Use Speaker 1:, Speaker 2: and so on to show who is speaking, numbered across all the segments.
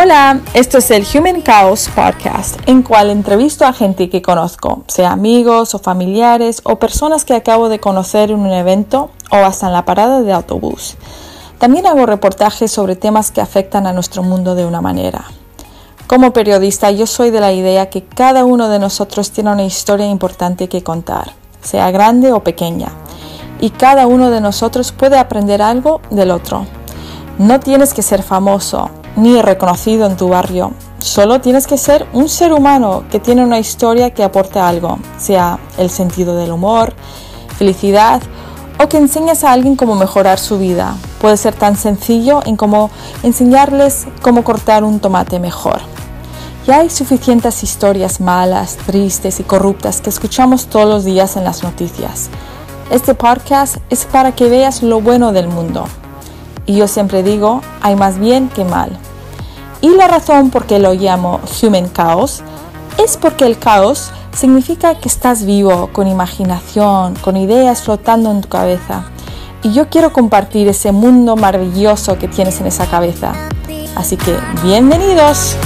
Speaker 1: Hola, esto es el Human Chaos Podcast, en cual entrevisto a gente que conozco, sea amigos o familiares o personas que acabo de conocer en un evento o hasta en la parada de autobús. También hago reportajes sobre temas que afectan a nuestro mundo de una manera. Como periodista yo soy de la idea que cada uno de nosotros tiene una historia importante que contar, sea grande o pequeña, y cada uno de nosotros puede aprender algo del otro. No tienes que ser famoso, ni reconocido en tu barrio. Solo tienes que ser un ser humano que tiene una historia que aporte algo, sea el sentido del humor, felicidad o que enseñes a alguien cómo mejorar su vida. Puede ser tan sencillo en como enseñarles cómo cortar un tomate mejor. Ya hay suficientes historias malas, tristes y corruptas que escuchamos todos los días en las noticias. Este podcast es para que veas lo bueno del mundo. Y yo siempre digo, hay más bien que mal. Y la razón por qué lo llamo Human Chaos es porque el caos significa que estás vivo, con imaginación, con ideas flotando en tu cabeza. Y yo quiero compartir ese mundo maravilloso que tienes en esa cabeza. Así que, bienvenidos.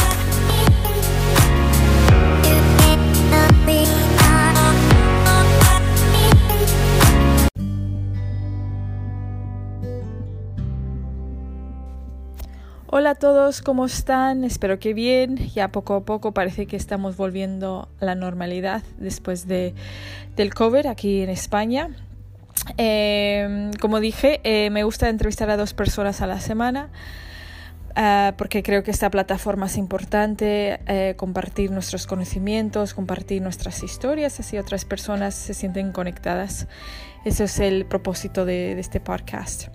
Speaker 1: Hola a todos, ¿cómo están? Espero que bien. Ya poco a poco parece que estamos volviendo a la normalidad después de, del COVID aquí en España. Eh, como dije, eh, me gusta entrevistar a dos personas a la semana. Uh, porque creo que esta plataforma es importante, eh, compartir nuestros conocimientos, compartir nuestras historias, así otras personas se sienten conectadas. Ese es el propósito de, de este podcast.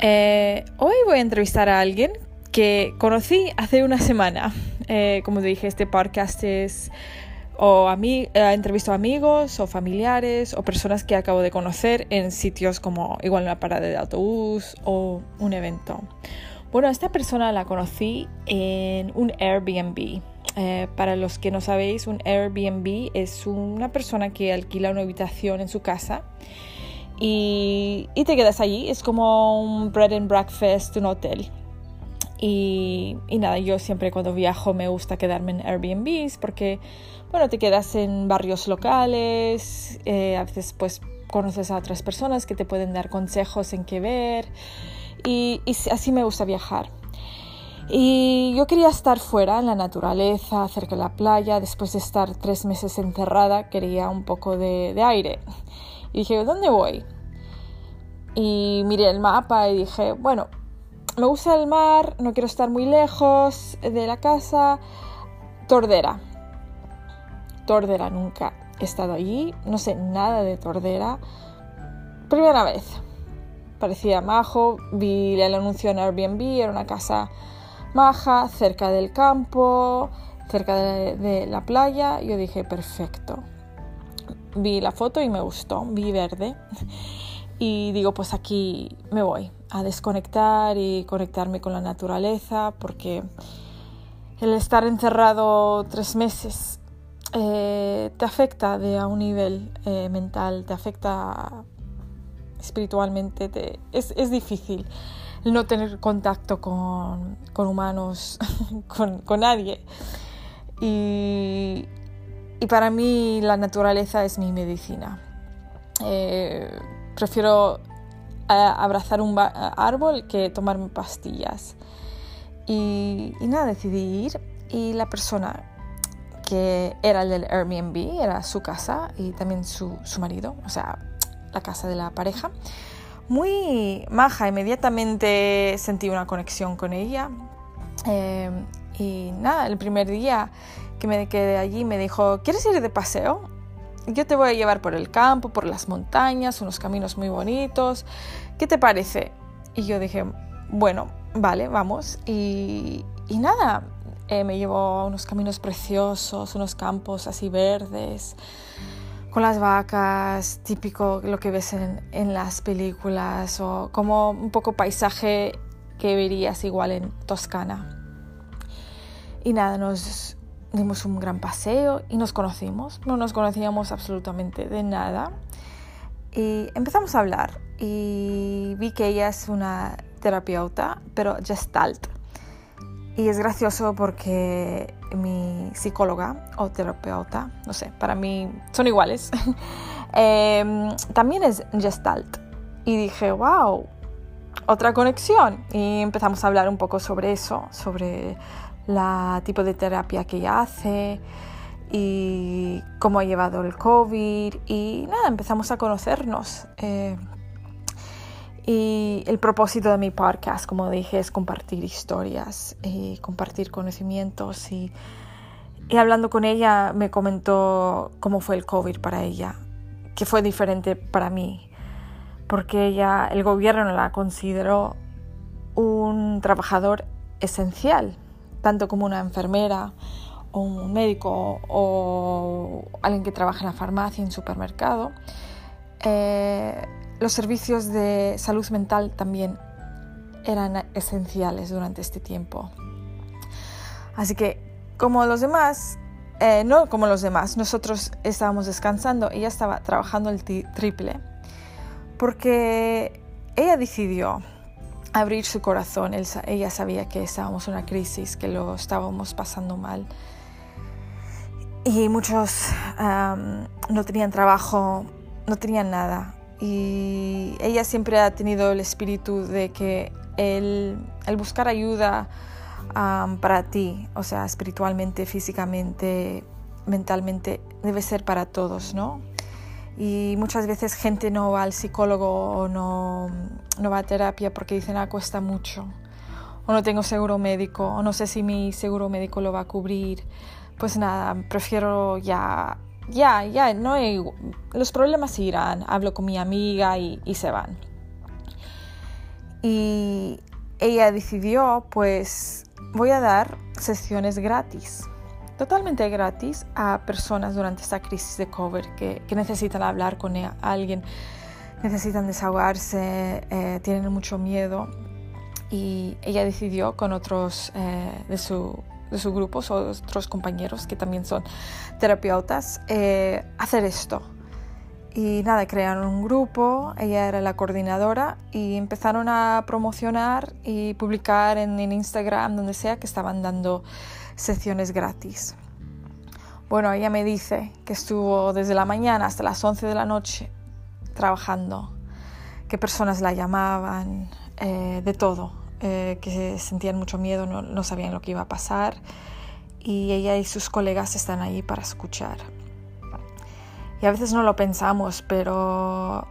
Speaker 1: Eh, hoy voy a entrevistar a alguien que conocí hace una semana. Eh, como dije, este podcast es o a eh, entrevisto a amigos o familiares o personas que acabo de conocer en sitios como igual una parada de autobús o un evento. Bueno, esta persona la conocí en un Airbnb. para los que no sabéis, un Airbnb es una persona que alquila una habitación en su casa y, te quedas allí. Es como un bread and breakfast, un hotel. Y, nada, yo siempre cuando viajo me gusta quedarme en Airbnbs porque, bueno, te quedas en barrios locales, eh, a veces pues conoces a otras personas que te pueden dar consejos en qué ver y, así me gusta viajar. Y yo quería estar fuera, en la naturaleza, cerca de la playa, después de estar tres meses encerrada, quería un poco de aire. Y dije, ¿dónde voy? Y miré el mapa y dije, bueno, me gusta el mar, no quiero estar muy lejos de la casa. Tordera. Tordera, nunca he estado allí, no sé nada de Tordera. Primera vez. Parecía majo, vi el anuncio en Airbnb, era una casa maja, cerca del campo, cerca de, de la playa. Yo dije, perfecto vi la foto y me gustó, vi verde. Y digo, pues aquí me voy a desconectar y conectarme con la naturaleza porque el estar encerrado tres meses eh, te afecta de a un nivel eh, mental, te afecta espiritualmente, te, es, es, difícil no tener contacto con, con humanos, con, con, nadie. Y, y para mí la naturaleza es mi medicina. Eh, prefiero eh, abrazar un árbol que tomarme pastillas. Y, nada, decidí ir y la persona que era el del Airbnb era su casa y también su, su marido, o sea, la casa de la pareja. Muy maja, inmediatamente sentí una conexión con ella. Eh, y nada, el primer día que me quedé allí me dijo, ¿quieres ir de paseo? Yo te voy a llevar por el campo, por las montañas, unos caminos muy bonitos. ¿Qué te parece? Y yo dije, bueno, vale, vamos. Y, y nada, eh, me llevó a unos caminos preciosos, unos campos así verdes, con las vacas, típico lo que ves en, en las películas, o como un poco paisaje que verías igual en Toscana. Y nada, nos, dimos un gran paseo y nos conocimos. No nos conocíamos absolutamente de nada. Y empezamos a hablar y vi que ella es una terapeuta, pero gestalt. Y es gracioso porque mi psicóloga o terapeuta, no sé, para mí son iguales, em, también es gestalt. Y dije, wow, otra conexión. Y empezamos a hablar un poco sobre eso, sobre la tipo de terapia que ella hace y cómo ha llevado el COVID. Y nada, empezamos a conocernos. Eh, y el propósito de mi podcast, como dije, es compartir historias y compartir conocimientos. Y, y, hablando con ella me comentó cómo fue el COVID para ella, que fue diferente para mí, porque ella, el gobierno la consideró un trabajador esencial, tanto como una enfermera o un médico o alguien que trabaja en la farmacia, en supermercado. Eh, los servicios de salud mental también eran esenciales durante este tiempo. Así que, como los demás, eh, no como los demás, nosotros estábamos descansando, ella estaba trabajando el triple, porque ella decidió abrir su corazón, ella sabía que estábamos en una crisis, que lo estábamos pasando mal. Y muchos no tenían trabajo, no tenían nada y ella siempre ha tenido el espíritu de que el, buscar ayuda para ti, o sea, espiritualmente, físicamente, mentalmente, debe ser para todos, ¿no? Y muchas veces gente no va al psicólogo o no, no va a terapia porque dicen, ah, cuesta mucho, o no tengo seguro médico, o no sé si mi seguro médico lo va a cubrir. Pues nada, prefiero ya ya, ya, no hay, los problemas irán, hablo con mi amiga y, se van. Y ella decidió, pues voy a dar sesiones gratis, totalmente gratis a personas durante esta crisis de COVID que, necesitan hablar con alguien, necesitan desahogarse, eh, tienen mucho miedo. Y ella decidió con otros eh, de su de su grupo, otros compañeros que también son terapeutas, eh, hacer esto. Y nada, crearon un grupo, ella era la coordinadora y empezaron a promocionar y publicar en, Instagram, donde sea, que estaban dando secciones gratis. Bueno, ella me dice que estuvo desde la mañana hasta las 11 de la noche trabajando, que personas la llamaban, eh, de todo, eh, que sentían mucho miedo, no, no, sabían lo que iba a pasar y ella y sus colegas están ahí para escuchar. Y a veces no lo pensamos, pero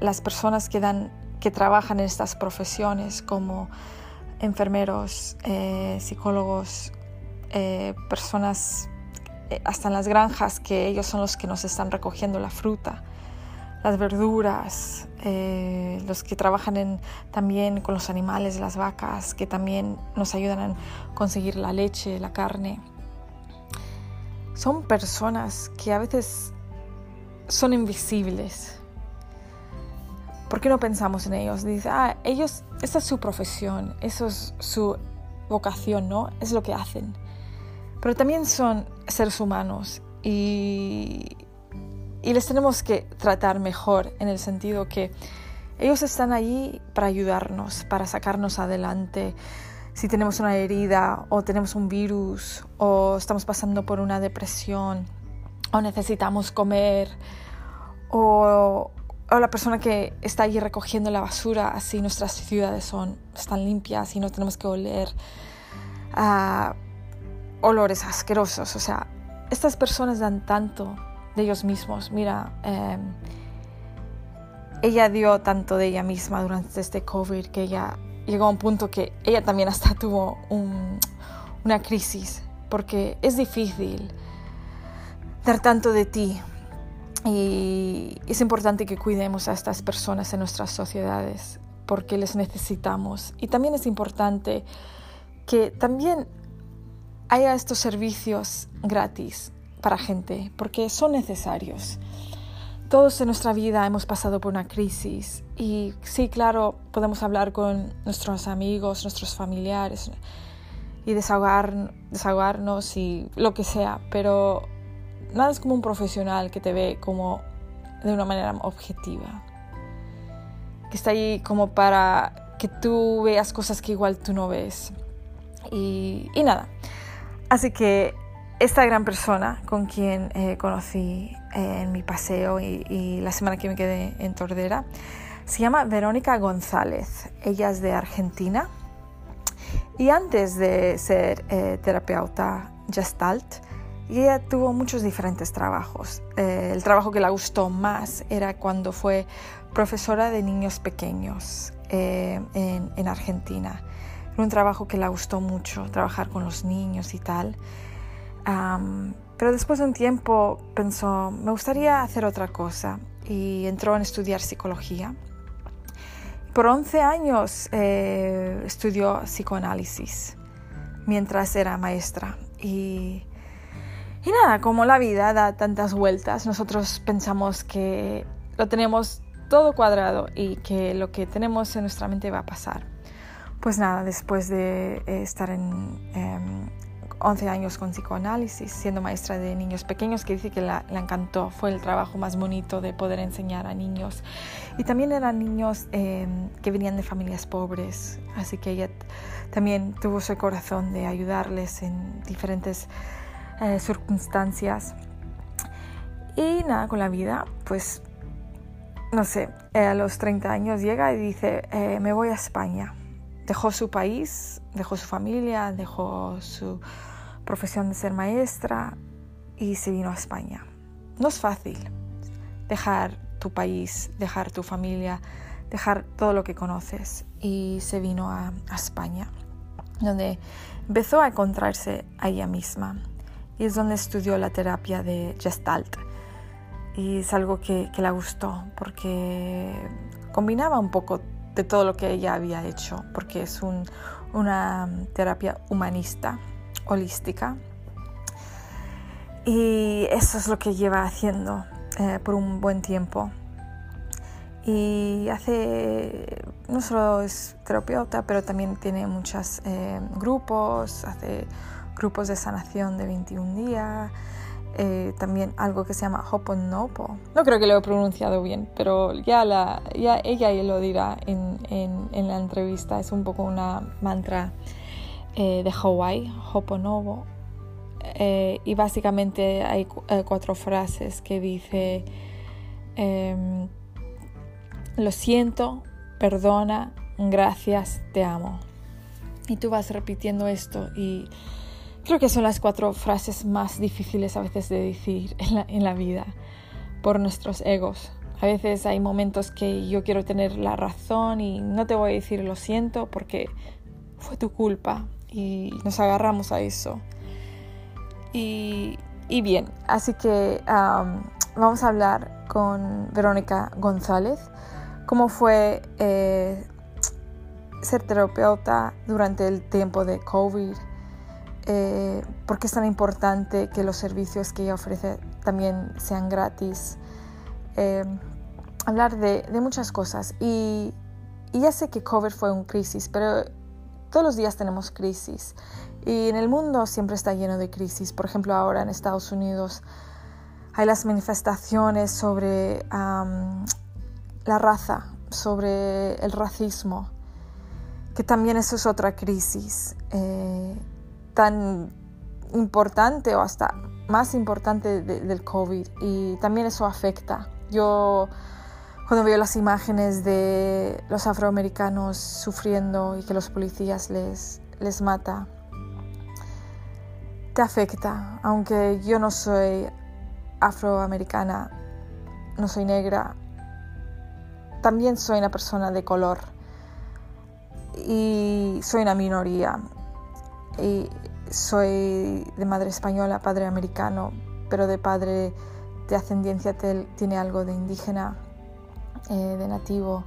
Speaker 1: las personas que, dan, que trabajan en estas profesiones como enfermeros, eh, psicólogos, eh, personas hasta en las granjas que ellos son los que nos están recogiendo la fruta, las verduras, eh, los que trabajan también con los animales, las vacas, que también nos ayudan a conseguir la leche, la carne. Son personas que a veces son invisibles. ¿Por qué no pensamos en ellos? Dice, ah, ellos, esa es su profesión, eso es su vocación, ¿no? Es lo que hacen. Pero también son seres humanos y les tenemos que tratar mejor en el sentido que ellos están allí para ayudarnos, para sacarnos adelante. Si tenemos una herida o tenemos un virus o estamos pasando por una depresión o necesitamos comer o, la persona que está allí recogiendo la basura, así nuestras ciudades son, están limpias y no tenemos que oler olores asquerosos. O sea, estas personas dan tanto de ellos mismos. Mira, em, ella dio tanto de ella misma durante este COVID que ella llegó a un punto que ella también hasta tuvo una crisis, porque es difícil dar tanto de ti. Y es importante que cuidemos a estas personas en nuestras sociedades porque les necesitamos. Y también es importante que también haya estos servicios gratis para gente, porque son necesarios. Todos en nuestra vida hemos pasado por una crisis y sí, claro, podemos hablar con nuestros amigos, nuestros familiares y desahogar, desahogarnos y lo que sea, pero nada es como un profesional que te ve como de una manera objetiva, que está ahí como para que tú veas cosas que igual tú no ves Y, nada, así que esta gran persona con quien eh, conocí eh, en mi paseo y, la semana que me quedé en Tordera se llama Verónica González. Ella es de Argentina y antes de ser eh, terapeuta gestalt, ella tuvo muchos diferentes trabajos. el trabajo que le gustó más era cuando fue profesora de niños pequeños en Argentina un trabajo que le gustó mucho, trabajar con los niños y tal. pero después de un tiempo pensó, me gustaría hacer otra cosa y entró en estudiar psicología. Por 11 años eh, estudió psicoanálisis mientras era maestra. Y, y nada, como la vida da tantas vueltas, nosotros pensamos que lo tenemos todo cuadrado y que lo que tenemos en nuestra mente va a pasar. Pues nada, después de eh, estar en 11 em, años con psicoanálisis, siendo maestra de niños pequeños, que dice que le encantó, fue el trabajo más bonito de poder enseñar a niños. Y también eran niños em, que venían de familias pobres, así que ella también tuvo su corazón de ayudarles en diferentes eh, circunstancias. Y nada, con la vida, pues, no sé, a los 30 años llega y dice, eh, me voy a España dejó su país, dejó su familia, dejó su profesión de ser maestra y se vino a España. No es fácil dejar tu país, dejar tu familia, dejar todo lo que conoces y se vino a, España, donde empezó a encontrarse a ella misma y es donde estudió la terapia de Gestalt. Y es algo que, que le gustó porque combinaba un poco de todo lo que ella había hecho, porque es una terapia humanista, holística. Y eso es lo que lleva haciendo eh, por un buen tiempo. Y hace, no solo es terapeuta, pero también tiene muchos eh, grupos, hace grupos de sanación de 21 días, eh, también algo que se llama Hoponopo. No creo que lo he pronunciado bien, pero ya, la, ya ella lo dirá en, en, la entrevista. Es un poco una mantra eh, de Hawái, Hoponopo. Eh, y básicamente hay cuatro frases que dice, em, lo siento, perdona, gracias, te amo. Y tú vas repitiendo esto y Creo que son las cuatro frases más difíciles a veces de decir en la, vida por nuestros egos. A veces hay momentos que yo quiero tener la razón y no te voy a decir lo siento porque fue tu culpa y nos agarramos a eso. Y, bien, así que vamos a hablar con Verónica González, cómo fue eh, ser terapeuta durante el tiempo de COVID eh, por qué es tan importante que los servicios que ella ofrece también sean gratis. Eh, hablar de, muchas cosas. Y, ya sé que COVID fue un crisis, pero todos los días tenemos crisis. Y en el mundo siempre está lleno de crisis. Por ejemplo, ahora en Estados Unidos hay las manifestaciones sobre la raza, sobre el racismo, que también eso es otra crisis. Eh, tan importante o hasta más importante del COVID y también eso afecta. Yo cuando veo las imágenes de los afroamericanos sufriendo y que los policías les, les mata, te afecta. Aunque yo no soy afroamericana, no soy negra, también soy una persona de color y soy una minoría. Y soy de madre española, padre americano, pero de padre de ascendencia tiene algo de indígena, eh, de nativo.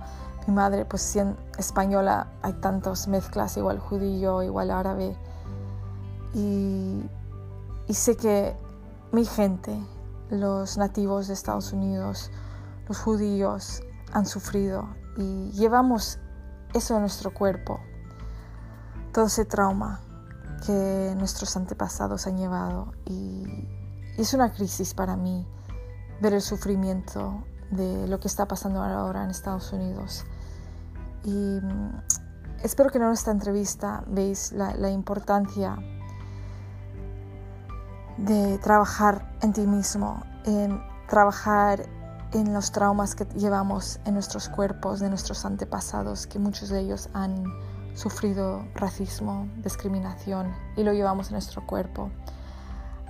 Speaker 1: Mi madre, pues siendo española, hay tantas mezclas, igual judío, igual árabe. Y, y sé que mi gente, los nativos de Estados Unidos, los judíos, han sufrido y llevamos eso en nuestro cuerpo, todo ese trauma que nuestros antepasados han llevado y, es una crisis para mí ver el sufrimiento de lo que está pasando ahora en Estados Unidos. Y mm, espero que en esta entrevista veis la, importancia de trabajar en ti mismo, en trabajar en los traumas que llevamos en nuestros cuerpos, de nuestros antepasados, que muchos de ellos han sufrido racismo, discriminación y lo llevamos en nuestro cuerpo.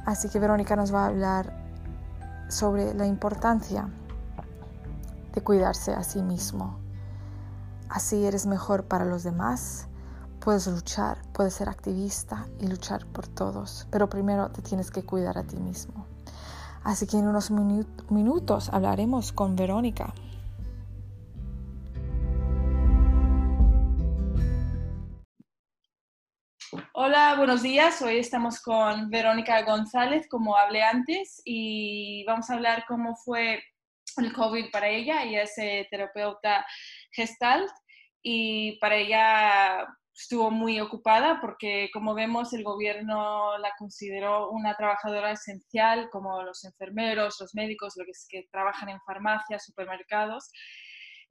Speaker 1: Así que Verónica nos va a hablar sobre la importancia de cuidarse a sí mismo. Así eres mejor para los demás, puedes luchar, puedes ser activista y luchar por todos, pero primero te tienes que cuidar a ti mismo. Así que en unos minutos hablaremos con Verónica. Hola, buenos días. Hoy estamos con Verónica González, como hablé antes, y vamos a hablar cómo fue el COVID para ella. Ella es eh, terapeuta gestalt y para ella estuvo muy ocupada porque, como vemos, el gobierno la consideró una trabajadora esencial, como los enfermeros, los médicos, los que, trabajan en farmacias, supermercados.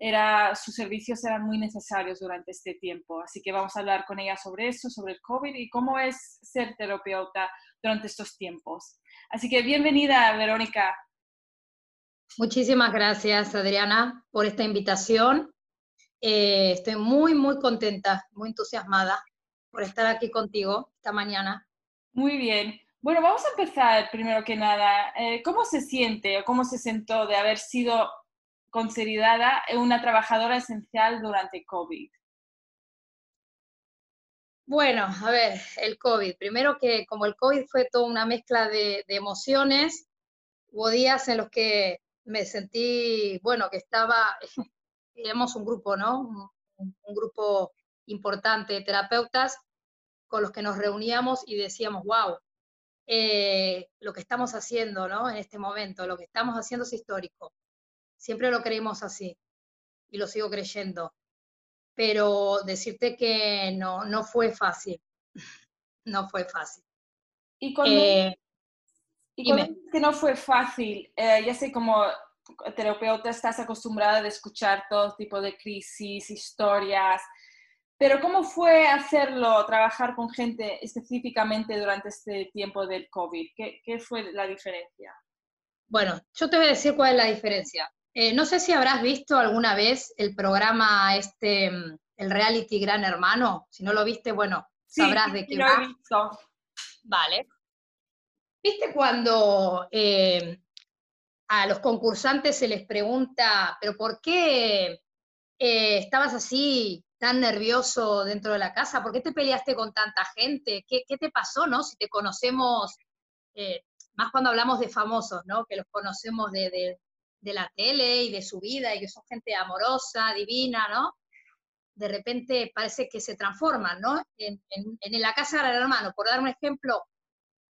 Speaker 1: Era, sus servicios eran muy necesarios durante este tiempo. Así que vamos a hablar con ella sobre eso, sobre el COVID y cómo es ser terapeuta durante estos tiempos. Así que bienvenida, Verónica.
Speaker 2: Muchísimas gracias, Adriana, por esta invitación eh, estoy muy, muy contenta, muy entusiasmada por estar aquí contigo esta mañana.
Speaker 1: Muy bien. Bueno, vamos a empezar primero que nada. Eh, ¿Cómo se siente o cómo se sentó de haber sido considerada una trabajadora esencial durante COVID?
Speaker 2: Bueno, a ver, el COVID. Primero que como el COVID fue toda una mezcla de, de emociones, hubo días en los que me sentí, bueno, que estaba éramos un grupo, ¿no? Un, grupo importante de terapeutas con los que nos reuníamos y decíamos, wow, eh, lo que estamos haciendo, ¿no? En este momento, lo que estamos haciendo es histórico. Siempre lo creímos así y lo sigo creyendo. Pero decirte que no, no fue fácil. no fue fácil.
Speaker 1: Y cuando, eh, que no fue fácil, eh, ya sé como terapeuta estás acostumbrada a escuchar todo tipo de crisis, historias, pero ¿cómo fue hacerlo, trabajar con gente específicamente durante este tiempo del COVID? ¿Qué, fue la diferencia?
Speaker 2: Bueno, yo te voy a decir cuál es la diferencia. Eh, no sé si habrás visto alguna vez el programa este, el reality Gran Hermano. Si no lo viste, bueno, sabrás de qué
Speaker 1: lo He visto.
Speaker 2: Vale. ¿Viste cuando eh, a los concursantes se les pregunta, pero ¿por qué eh, estabas así tan nervioso dentro de la casa? ¿Por qué te peleaste con tanta gente? ¿Qué, te pasó, no? Si te conocemos, eh, más cuando hablamos de famosos, ¿no? Que los conocemos de, la tele y de su vida y que son gente amorosa, divina, ¿no? De repente parece que se transforman, ¿no? En, la casa del hermano, por dar un ejemplo,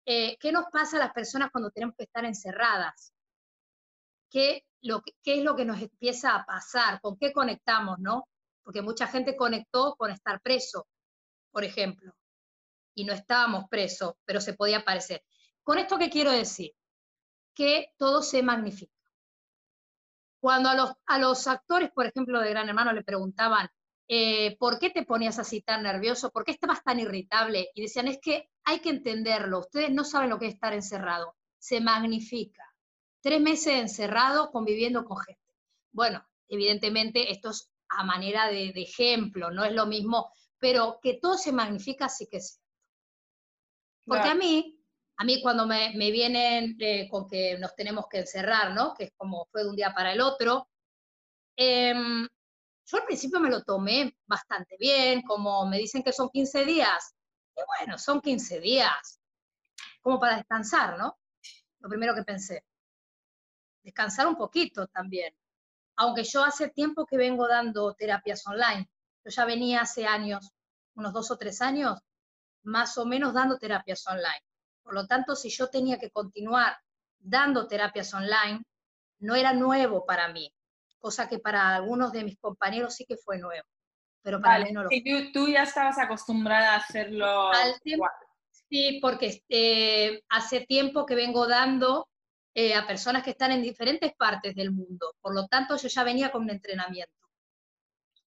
Speaker 2: eh, ¿qué nos pasa a las personas cuando tenemos que estar encerradas? qué, lo, qué es lo que nos empieza a pasar, con qué conectamos, ¿no? Porque mucha gente conectó con estar preso, por ejemplo, y no estábamos presos, pero se podía parecer. ¿Con esto qué quiero decir? Que todo se magnifica. Cuando a los, a los actores, por ejemplo, de Gran Hermano le preguntaban, eh, ¿por qué te ponías así tan nervioso? ¿Por qué estabas tan irritable? Y decían, es que hay que entenderlo, ustedes no saben lo que es estar encerrado, se magnifica tres meses encerrado conviviendo con gente. Bueno, evidentemente esto es a manera de, ejemplo, no es lo mismo, pero que todo se magnifica sí que es cierto. Porque a mí, a mí cuando me, vienen eh, con que nos tenemos que encerrar, ¿no? Que es como fue de un día para el otro, em, yo al principio me lo tomé bastante bien, como me dicen que son 15 días, y bueno, son 15 días, como para descansar, ¿no? Lo primero que pensé descansar un poquito también. Aunque yo hace tiempo que vengo dando terapias online. Yo ya venía hace años, unos dos o tres años, más o menos dando terapias online. Por lo tanto, si yo tenía que continuar dando terapias online, no era nuevo para mí, cosa que para algunos de mis compañeros sí que fue nuevo. Pero para mí no lo
Speaker 1: fue. Tú, ya estabas acostumbrada a hacerlo.
Speaker 2: sí, porque eh, hace tiempo que vengo dando eh, a personas que están en diferentes partes del mundo. Por lo tanto, yo ya venía con un entrenamiento.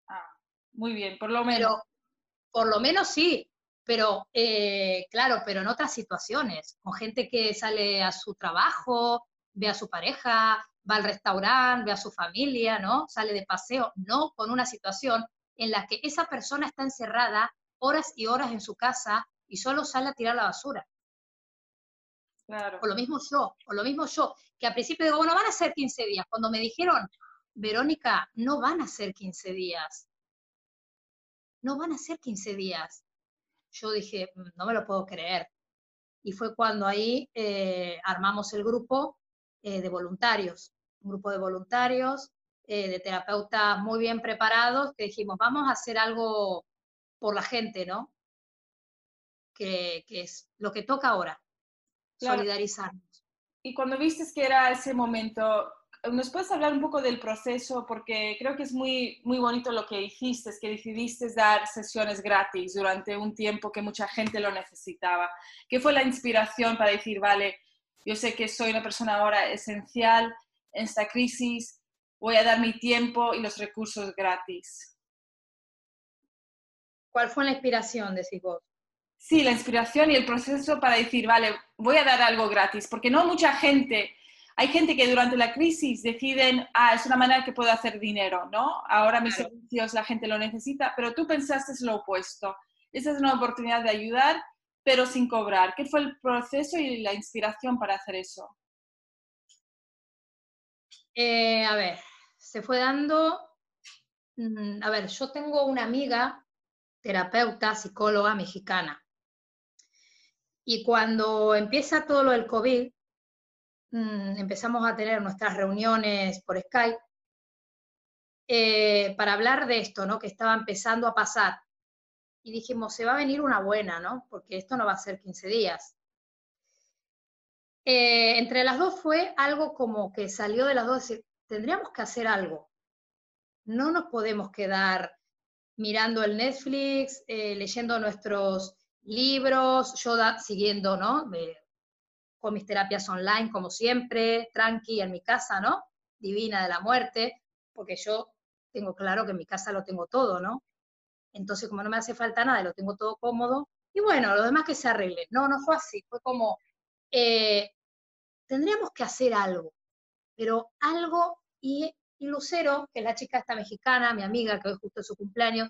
Speaker 1: Ah, muy bien, por lo menos.
Speaker 2: por lo menos sí, pero eh, claro, pero en otras situaciones, con gente que sale a su trabajo, ve a su pareja, va al restaurante, ve a su familia, ¿no? Sale de paseo, no con una situación en la que esa persona está encerrada horas y horas en su casa y solo sale a tirar la basura. Claro. O lo mismo yo, o lo mismo yo, que al principio digo, bueno, van a ser 15 días. Cuando me dijeron, Verónica, no van a ser 15 días. No van a ser 15 días. Yo dije, mm, no me lo puedo creer. Y fue cuando ahí eh, armamos el grupo eh, de voluntarios, un grupo de voluntarios, eh, de terapeutas muy bien preparados, que dijimos, vamos a hacer algo por la gente, ¿no? Que, es lo que toca ahora, solidarizarnos.
Speaker 3: Y cuando viste que era ese momento, ¿nos puedes hablar un poco del proceso? Porque creo que es muy, muy bonito lo que hiciste, es que decidiste dar sesiones gratis durante un tiempo que mucha gente lo necesitaba. ¿Qué fue la inspiración para decir, vale, yo sé que soy una persona ahora esencial en esta crisis, voy a dar mi tiempo y los recursos gratis.
Speaker 2: ¿Cuál fue la inspiración, decís vos?
Speaker 3: Sí, la inspiración y el proceso para decir, vale, voy a dar algo gratis, porque no mucha gente, hay gente que durante la crisis deciden, ah, es una manera que puedo hacer dinero, ¿no? Ahora mis servicios la gente lo necesita, pero tú pensaste lo opuesto. Esa es una oportunidad de ayudar pero sin cobrar. ¿Qué fue el proceso y la inspiración para hacer eso?
Speaker 2: Eh, a ver, se fue dando, mm, a ver, yo tengo una amiga, terapeuta, psicóloga mexicana, y cuando empieza todo lo del COVID, mm, empezamos a tener nuestras reuniones por Skype eh, para hablar de esto, ¿no? Que estaba empezando a pasar y dijimos, se va a venir una buena, ¿no? Porque esto no va a ser 15 días. Eh, entre las dos fue algo como que salió de las dos, tendríamos que hacer algo. No nos podemos quedar mirando el Netflix, eh, leyendo nuestros libros, yo siguiendo, ¿no? Con mis terapias online, como siempre, tranqui en mi casa, ¿no? Divina de la muerte, porque yo tengo claro que en mi casa lo tengo todo, ¿no? Entonces, como no me hace falta nada, lo tengo todo cómodo, y bueno, lo demás que se arregle. No, no fue así, fue como, eh, tendríamos que hacer algo, pero algo, y, Lucero, que es la chica esta mexicana, mi amiga, que hoy justo es su cumpleaños,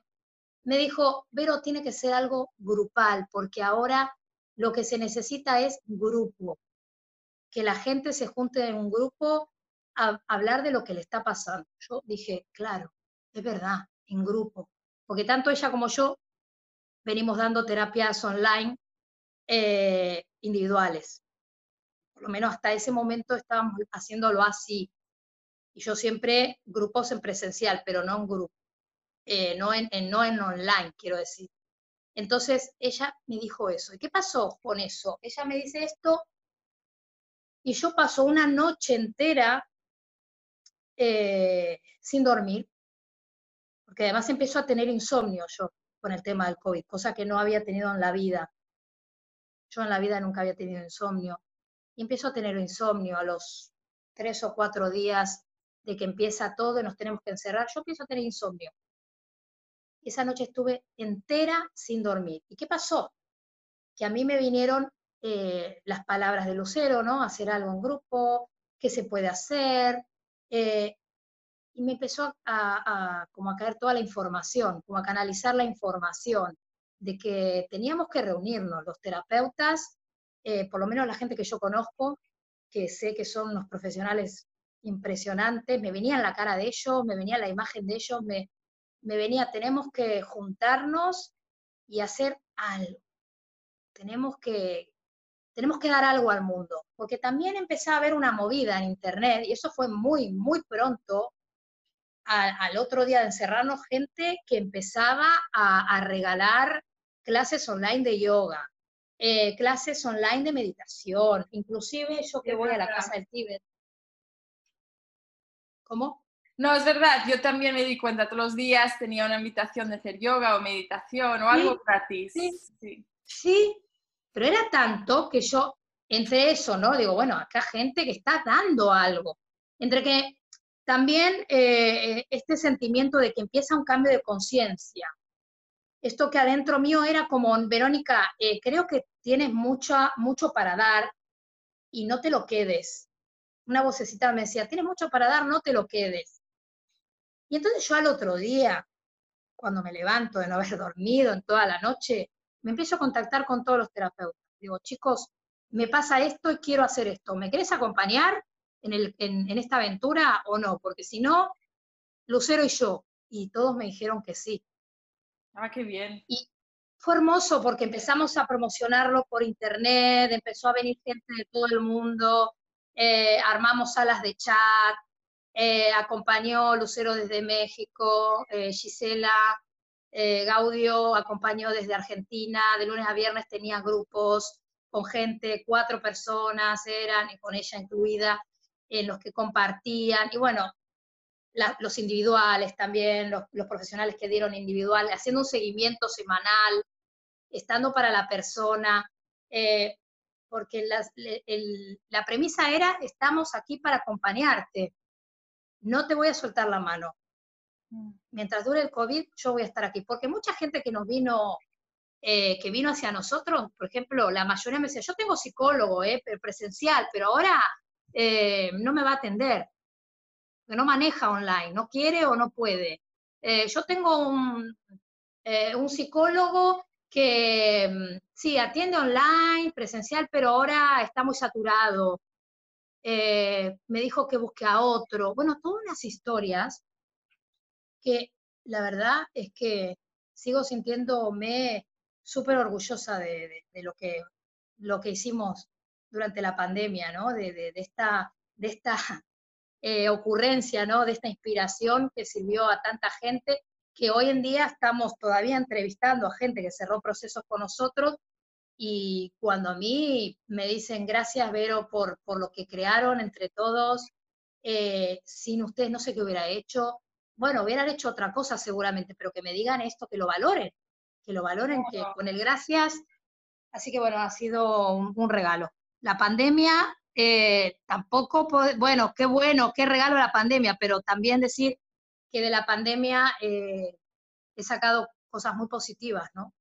Speaker 2: me dijo, Vero, tiene que ser algo grupal, porque ahora lo que se necesita es grupo, que la gente se junte en un grupo a hablar de lo que le está pasando. Yo dije, claro, es verdad, en grupo porque tanto ella como yo venimos dando terapias online eh, individuales. Por lo menos hasta ese momento estábamos haciéndolo así. Y yo siempre grupos en presencial, pero no en grupo, eh, no, en, no en online, quiero decir. Entonces ella me dijo eso. ¿Y qué pasó con eso? Ella me dice esto y yo paso una noche entera eh, sin dormir porque además empezó a tener insomnio yo con el tema del COVID, cosa que no había tenido en la vida. Yo en la vida nunca había tenido insomnio. Y empezó a tener insomnio a los tres o cuatro días de que empieza todo y nos tenemos que encerrar. Yo empiezo a tener insomnio. Esa noche estuve entera sin dormir. ¿Y qué pasó? Que a mí me vinieron eh, las palabras de Lucero, ¿no? Hacer algo en grupo, qué se puede hacer. Eh, y me empezó a, como a caer toda la información, como a canalizar la información de que teníamos que reunirnos los terapeutas, eh, por lo menos la gente que yo conozco, que sé que son unos profesionales impresionantes, me venía en la cara de ellos, me venía la imagen de ellos, me, me venía, tenemos que juntarnos y hacer algo. Tenemos que, tenemos que dar algo al mundo, porque también empecé a ver una movida en Internet, y eso fue muy, muy pronto, al otro día de encerrarnos gente que empezaba a, regalar clases online de yoga, eh, clases online de meditación, inclusive yo que voy a la casa del Tíbet. ¿Cómo?
Speaker 3: No, es verdad, yo también me di cuenta, todos los días tenía una invitación de hacer yoga o meditación o algo gratis.
Speaker 2: Sí, sí. sí, pero era tanto que yo, entre eso, ¿no? Digo, bueno, acá gente que está dando algo. Entre que también eh, este sentimiento de que empieza un cambio de conciencia. esto que adentro mío era como, Verónica, eh, creo que tienes mucha, mucho para dar y no te lo quedes. Una vocecita me decía, tienes mucho para dar, no te lo quedes. Y entonces yo al otro día, cuando me levanto de no haber dormido en toda la noche, me empiezo a contactar con todos los terapeutas. Digo, chicos, me pasa esto y quiero hacer esto. ¿Me querés acompañar en, el, en, en esta aventura o no? Porque si no, Lucero y yo. Y todos me dijeron que sí.
Speaker 3: Ah, qué bien.
Speaker 2: Y fue hermoso porque empezamos a promocionarlo por internet, empezó a venir gente de todo el mundo, eh, armamos salas de chat, eh, acompañó Lucero desde México, eh, Gisela Gaudio acompañó desde Argentina, de lunes a viernes tenía grupos con gente, cuatro personas eran, y con ella incluida, en los que compartían, y bueno, los individuales también, los, profesionales que dieron individual, haciendo un seguimiento semanal, estando para la persona, eh, porque la premisa era, estamos aquí para acompañarte, no te voy a soltar la mano. Mm. Mientras dure el COVID, yo voy a estar aquí, porque mucha gente que nos vino, eh, que vino hacia nosotros, por ejemplo, la mayoría me decía, yo tengo psicólogo, eh, presencial, pero ahora eh, no me va a atender no maneja online, no quiere o no puede. Yo tengo un, un psicólogo que mm, sí, atiende online, presencial, pero ahora está muy saturado. Eh, me dijo que busque a otro. Bueno, todas unas historias que la verdad es que sigo sintiéndome súper orgullosa de, lo, que, lo que hicimos durante la pandemia, ¿no? De, de, esta, de esta eh, ocurrencia, ¿no? De esta inspiración que sirvió a tanta gente, que hoy en día estamos todavía entrevistando a gente que cerró procesos con nosotros y cuando a mí me dicen gracias, Vero, por, por lo que crearon entre todos, eh, sin ustedes no sé qué hubiera hecho, bueno, hubieran hecho otra cosa seguramente, pero que me digan esto, que lo valoren, que lo valoren, que con el gracias, así que bueno, ha sido un regalo. La pandemia eh, tampoco, bueno, qué bueno, qué regalo la pandemia, pero también decir que de la pandemia eh, he sacado cosas muy positivas, ¿no?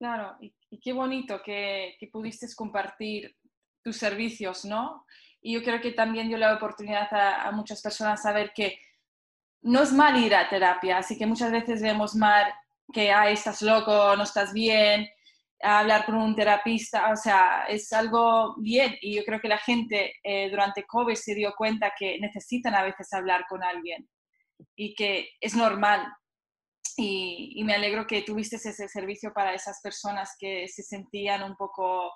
Speaker 3: Claro, y, qué bonito que, pudiste compartir tus servicios, ¿no? Y yo creo que también dio la oportunidad a, a muchas personas saber que no es mal ir a terapia, así que muchas veces vemos mal que, ay, estás loco, no estás bien, hablar con un terapista, o sea, es algo bien y yo creo que la gente eh, durante COVID se dio cuenta que necesitan a veces hablar con alguien y que es normal. Y, me alegro que tuviste ese servicio para esas personas que se sentían un poco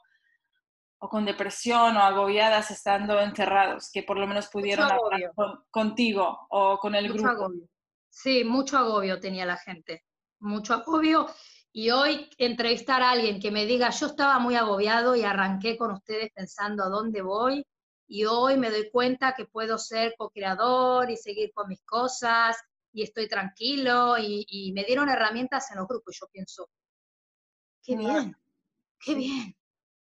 Speaker 3: o con depresión o agobiadas estando encerrados, que por lo menos pudieron hablar contigo o con el grupo.
Speaker 2: Sí, mucho agobio tenía la gente, mucho agobio. Y hoy entrevistar a alguien que me diga, yo estaba muy agobiado y arranqué con ustedes pensando a dónde voy, y hoy me doy cuenta que puedo ser co-creador y seguir con mis cosas, y estoy tranquilo, y, me dieron herramientas en los grupos, y yo pienso, qué bien, qué bien.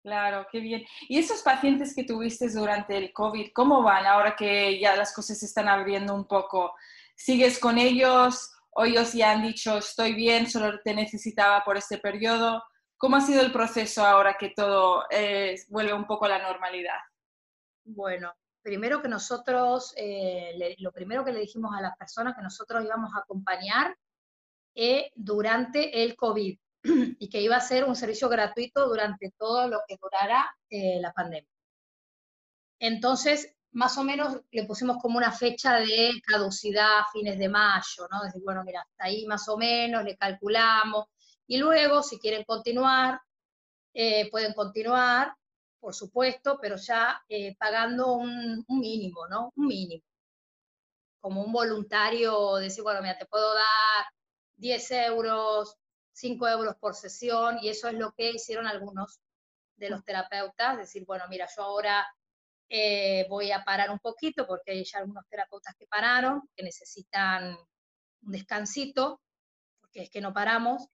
Speaker 3: Claro, qué bien. ¿Y esos pacientes que tuviste durante el COVID, cómo van ahora que ya las cosas se están abriendo un poco? ¿Sigues con ellos? o ellos ya han dicho, estoy bien, solo te necesitaba por este periodo. ¿Cómo ha sido el proceso ahora que todo eh, vuelve un poco a la normalidad?
Speaker 2: Bueno, primero que nosotros, eh, lo primero que le dijimos a las personas que nosotros íbamos a acompañar eh, durante el COVID y que iba a ser un servicio gratuito durante todo lo que durara la pandemia. Entonces, más o menos le pusimos como una fecha de caducidad a fines de mayo, ¿no? Decir, bueno, mira, hasta ahí más o menos, le calculamos. Y luego, si quieren continuar, eh, pueden continuar, por supuesto, pero ya eh, pagando un, mínimo, ¿no? Un mínimo. Como un voluntario, decir, bueno, mira, te puedo dar 10 euros, 5 euros por sesión, y eso es lo que hicieron algunos de los terapeutas, decir, bueno, mira, yo ahora eh, voy a parar un poquito porque hay ya algunos terapeutas que pararon, que necesitan un descansito, porque es que no paramos,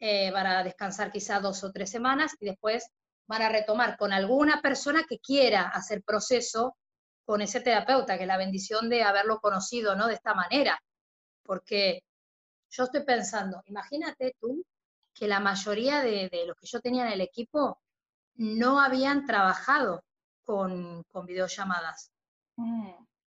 Speaker 2: eh, para descansar quizás dos o tres semanas y después van a retomar con alguna persona que quiera hacer proceso con ese terapeuta, que es la bendición de haberlo conocido, ¿no? De esta manera. Porque yo estoy pensando, imagínate tú que la mayoría de, los que yo tenía en el equipo no habían trabajado con, videollamadas. Mm.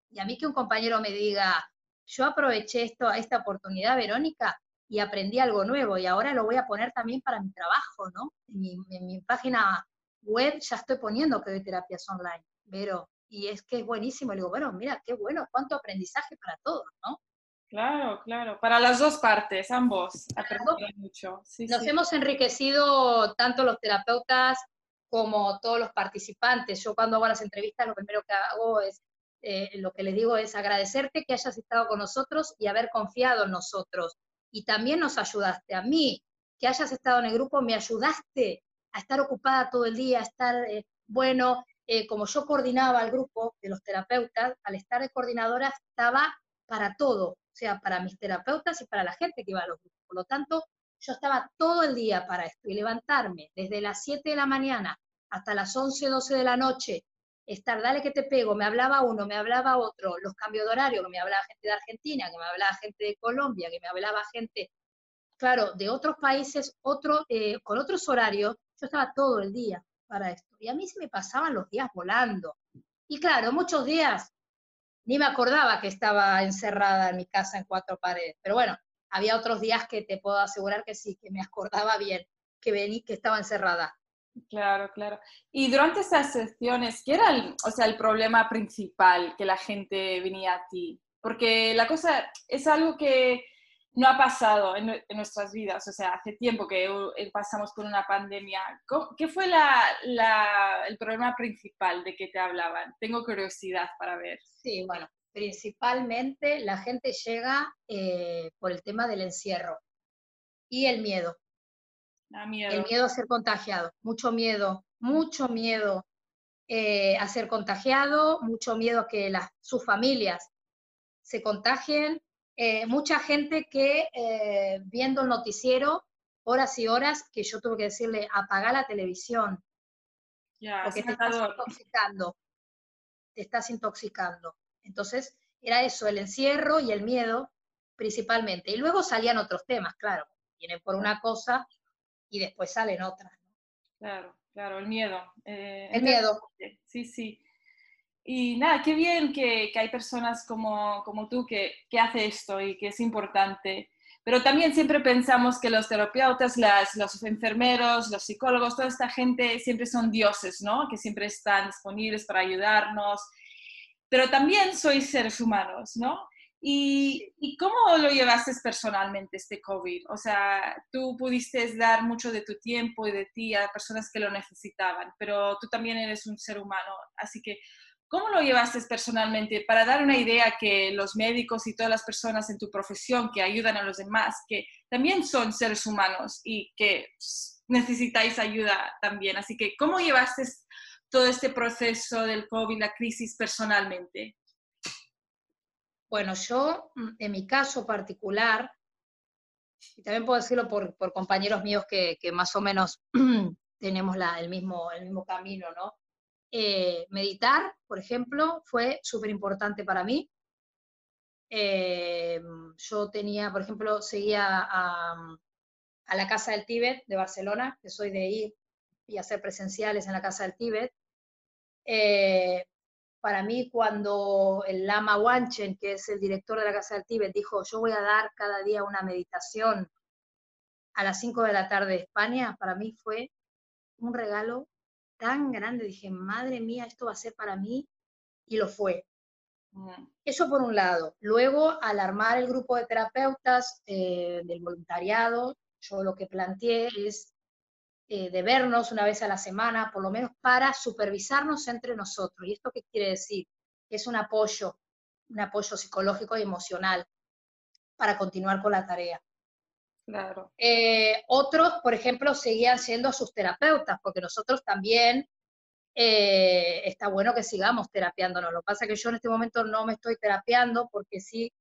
Speaker 2: Y a mí que un compañero me diga, yo aproveché esto, esta oportunidad, Verónica, y aprendí algo nuevo y ahora lo voy a poner también para mi trabajo, ¿no? En mi, página web ya estoy poniendo que doy terapias online, pero, y es que es buenísimo. Le digo, bueno, mira, qué bueno, cuánto aprendizaje para todos, ¿no?
Speaker 3: Claro, claro, para las dos partes, ambos.
Speaker 2: mucho. Nos hemos enriquecido tanto los terapeutas como todos los participantes. Yo cuando hago las entrevistas lo primero que hago es, eh, lo que les digo es agradecerte que hayas estado con nosotros y haber confiado en nosotros. Y también nos ayudaste a mí, que hayas estado en el grupo, me ayudaste a estar ocupada todo el día, a estar, eh, bueno, eh, como yo coordinaba el grupo de los terapeutas, al estar de coordinadora estaba para todo, o sea, para mis terapeutas y para la gente que iba a los grupos. Por lo tanto, yo estaba todo el día para esto y levantarme desde las 7 de la mañana hasta las 11, 12 de la noche, estar, dale que te pego, me hablaba uno, me hablaba otro, los cambios de horario, que me hablaba gente de Argentina, que me hablaba gente de Colombia, que me hablaba gente, claro, de otros países, otro, eh, con otros horarios, yo estaba todo el día para esto. Y a mí se me pasaban los días volando. Y claro, muchos días ni me acordaba que estaba encerrada en mi casa en cuatro paredes. Pero bueno, había otros días que te puedo asegurar que sí, que me acordaba bien que vení, que estaba encerrada.
Speaker 3: Claro, claro. Y durante estas sesiones, ¿qué era el, o sea, el problema principal que la gente venía a ti? Porque la cosa es algo que no ha pasado en, nuestras vidas. O sea, hace tiempo que eh, pasamos por una pandemia. ¿Qué fue el problema principal de que te hablaban? Tengo curiosidad para ver.
Speaker 2: Sí, bueno, principalmente la gente llega eh, por el tema del encierro y el miedo.
Speaker 3: Miedo.
Speaker 2: El miedo a ser contagiado, mucho miedo, mucho miedo eh, a ser contagiado, mucho miedo a que las, sus familias se contagien, eh, mucha gente que eh, viendo el noticiero, horas y horas, que yo tuve que decirle, apaga la televisión, porque te estás intoxicando, te estás intoxicando. Entonces, era eso, el encierro y el miedo principalmente. Y luego salían otros temas, claro, vienen por una cosa y después salen otras.
Speaker 3: Claro, claro, el miedo.
Speaker 2: Eh, el miedo.
Speaker 3: Sí, sí. Y nada, qué bien que, que hay personas como, como tú que, que hace esto y que es importante. Pero también siempre pensamos que los terapeutas, las, los enfermeros, los psicólogos, toda esta gente siempre son dioses, ¿no? Que siempre están disponibles para ayudarnos. Pero también sois seres humanos, ¿no? ¿Y, ¿Y, cómo lo llevaste personalmente este COVID? O sea, tú pudiste dar mucho de tu tiempo y de ti a personas que lo necesitaban, pero tú también eres un ser humano. Así que, ¿Cómo lo llevaste personalmente para dar una idea que los médicos y todas las personas en tu profesión que ayudan a los demás, que también son seres humanos y que necesitáis ayuda también? Así que, ¿cómo llevaste todo este proceso del COVID, la crisis personalmente?
Speaker 2: Bueno, yo, en mi caso particular, y también puedo decirlo por, compañeros míos que, más o menos tenemos el, mismo, el mismo camino, ¿no? Eh, meditar, por ejemplo, fue súper importante para mí. Eh, yo tenía, por ejemplo, seguía a, la Casa del Tíbet de Barcelona, que soy de ir y hacer presenciales en la Casa del Tíbet. Eh, para mí, cuando el Lama Wanchen, que es el director de la Casa del Tíbet, dijo, yo voy a dar cada día una meditación a las 5 de la tarde de España, para mí fue un regalo tan grande, dije, madre mía, esto va a ser para mí, y lo fue. Mm. Eso por un lado. Luego, al armar el grupo de terapeutas eh, del voluntariado, yo lo que planteé es eh, de vernos una vez a la semana, por lo menos para supervisarnos entre nosotros. ¿Y esto qué quiere decir? Es un apoyo, un apoyo psicológico y emocional para continuar con la tarea.
Speaker 3: Claro.
Speaker 2: Eh, otros, por ejemplo, seguían siendo sus terapeutas, porque nosotros también eh, está bueno que sigamos terapiándonos. Lo que pasa es que yo en este momento no me estoy terapiando porque sí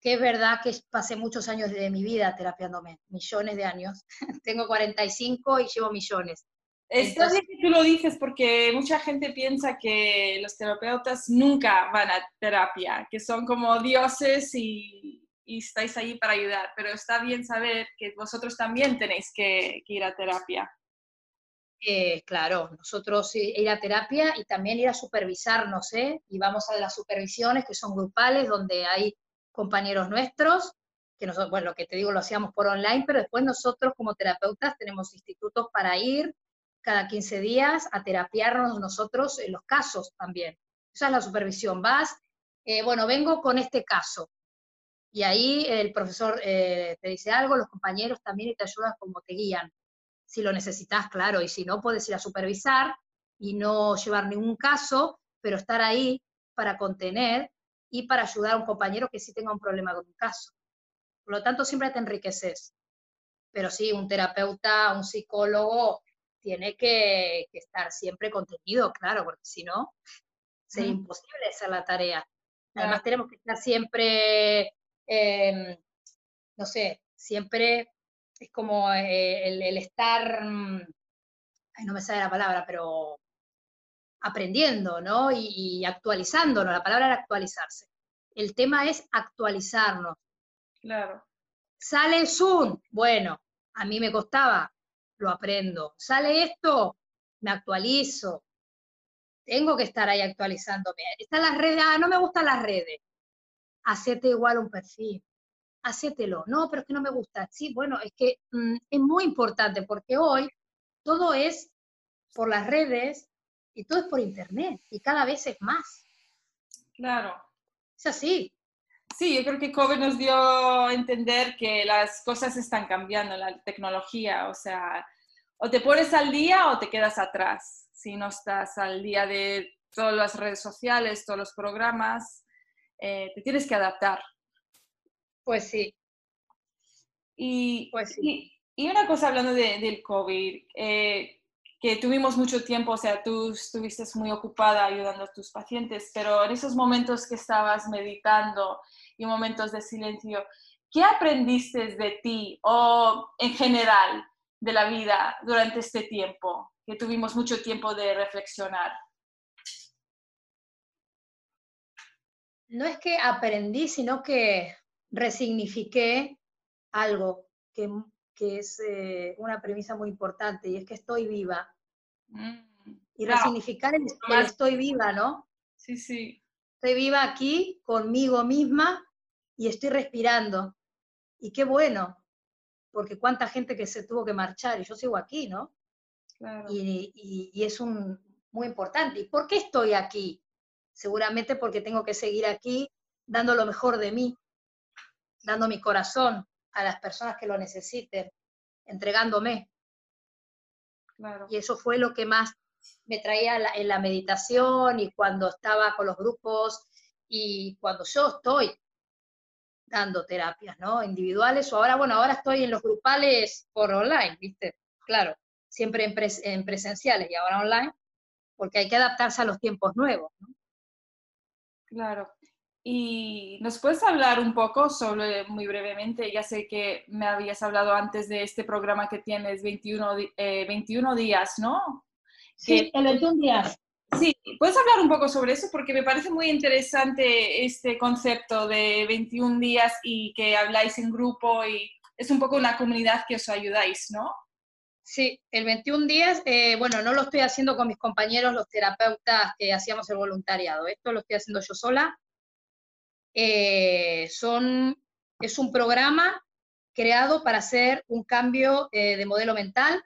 Speaker 2: que es verdad que pasé muchos años de mi vida terapiándome, millones de años. Tengo 45 y llevo millones.
Speaker 3: Está bien que tú lo dices porque mucha gente piensa que los terapeutas nunca van a terapia, que son como dioses y y estáis ahí para ayudar, pero está bien saber que vosotros también tenéis que, ir a terapia.
Speaker 2: Eh, claro, nosotros ir a terapia y también ir a supervisarnos, ¿eh? Y vamos a las supervisiones que son grupales, donde hay compañeros nuestros, que nosotros, bueno, lo que te digo lo hacíamos por online, pero después nosotros como terapeutas tenemos institutos para ir cada 15 días a terapiarnos nosotros en los casos también. Esa es la supervisión. Vas, eh, bueno, vengo con este caso. Y ahí el profesor eh, te dice algo, los compañeros también te ayudan como te guían. Si lo necesitas, claro, y si no, puedes ir a supervisar y no llevar ningún caso, pero estar ahí para contener y para ayudar a un compañero que sí tenga un problema con un caso. Por lo tanto, siempre te enriqueces. Pero sí, un terapeuta, un psicólogo, tiene que, estar siempre contenido, claro, porque si no, sería imposible hacer la tarea. Además, tenemos que estar siempre, em, no sé, siempre es como eh, el, estar, mm, ay, no me sale la palabra, pero aprendiendo, ¿no? Y, y actualizándonos, la palabra era actualizarse. El tema es actualizarnos.
Speaker 3: Claro.
Speaker 2: Sale Zoom, bueno, a mí me costaba, lo aprendo. Sale esto, me actualizo. Tengo que estar ahí actualizándome. Están las redes, ah, no me gustan las redes. Hacete igual un perfil. Hacételo. No, pero es que no me gusta. Sí, bueno, es que mm, es muy importante porque hoy todo es por las redes y todo es por internet y cada vez es más.
Speaker 3: Claro.
Speaker 2: Es así.
Speaker 3: Sí, yo creo que COVID nos dio a entender que las cosas están cambiando, la tecnología, o sea, o te pones al día o te quedas atrás. Si no estás al día de todas las redes sociales, todos los programas, eh, te tienes que adaptar.
Speaker 2: Pues sí.
Speaker 3: Y, pues sí. y, una cosa hablando del COVID, eh, que tuvimos mucho tiempo, o sea, tú estuviste muy ocupada ayudando a tus pacientes, pero en esos momentos que estabas meditando y momentos de silencio, ¿qué aprendiste de ti o en general de la vida durante este tiempo, que tuvimos mucho tiempo de reflexionar?
Speaker 2: No es que aprendí, sino que resignifiqué algo que que es eh, una premisa muy importante, y es que estoy viva. Mm, y resignificar el, estoy viva, ¿no?
Speaker 3: Sí, sí.
Speaker 2: Estoy viva aquí conmigo misma y estoy respirando. Y qué bueno, porque cuánta gente que se tuvo que marchar y yo sigo aquí, ¿no? Claro. Y, y, es un, muy importante. ¿Y por qué estoy aquí? Seguramente porque tengo que seguir aquí dando lo mejor de mí, dando mi corazón, a las personas que lo necesiten, entregándome. Y eso fue lo que más me traía en la meditación y cuando estaba con los grupos y cuando yo estoy dando terapias, ¿no? Individuales o ahora, bueno, ahora estoy en los grupales por online, ¿viste? Claro, siempre en, en presenciales y ahora online, porque hay que adaptarse a los tiempos nuevos, ¿no?
Speaker 3: Claro. Y nos puedes hablar un poco sobre, muy brevemente, ya sé que me habías hablado antes de este programa que tienes 21, 21 eh, días, ¿no?
Speaker 2: Sí, el 21 días.
Speaker 3: Sí, puedes hablar un poco sobre eso porque me parece muy interesante este concepto de 21 días y que habláis en grupo y es un poco una comunidad que os ayudáis, ¿no?
Speaker 2: Sí, el 21 días, eh, bueno, no lo estoy haciendo con mis compañeros, los terapeutas que hacíamos el voluntariado, esto lo estoy haciendo yo sola eh, es un programa creado para hacer un cambio eh, de modelo mental.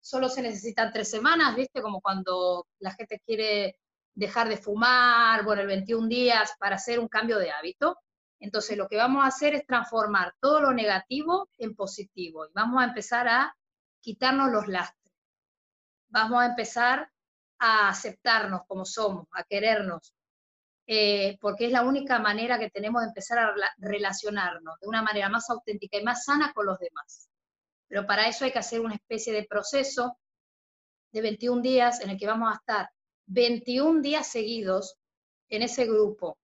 Speaker 2: Solo se necesitan tres semanas, ¿viste? Como cuando la gente quiere dejar de fumar, bueno, el 21 días para hacer un cambio de hábito. Entonces, lo que vamos a hacer es transformar todo lo negativo en positivo y vamos a empezar a quitarnos los lastres. Vamos a empezar a aceptarnos como somos, a querernos, eh, porque es la única manera que tenemos de empezar a relacionarnos de una manera más auténtica y más sana con los demás. Pero para eso hay que hacer una especie de proceso de 21 días en el que vamos a estar 21 días seguidos en ese grupo,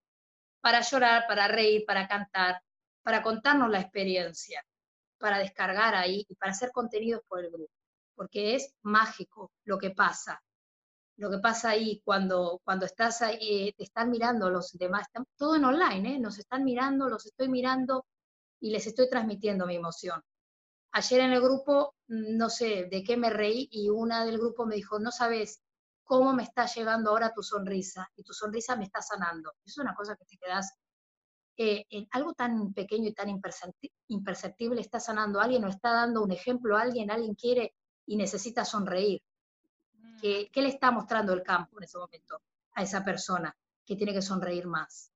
Speaker 2: para llorar, para reír, para cantar, para contarnos la experiencia, para descargar ahí y para hacer contenidos por el grupo, porque es mágico lo que pasa lo que pasa ahí cuando, cuando estás ahí, eh, te están mirando los demás, todo en online, ¿eh? nos están mirando, los estoy mirando, y les estoy transmitiendo mi emoción. Ayer en el grupo, mm, no sé de qué me reí y una del grupo me dijo, no sabes cómo me está llegando ahora tu sonrisa y tu sonrisa me está sanando. Es una cosa que te quedas eh, en algo tan pequeño y tan imperceptible, está sanando a alguien o está dando un ejemplo a alguien, alguien quiere y necesita sonreír. ¿Qué, ¿Qué, le está mostrando el campo en ese momento a esa persona que tiene que sonreír más?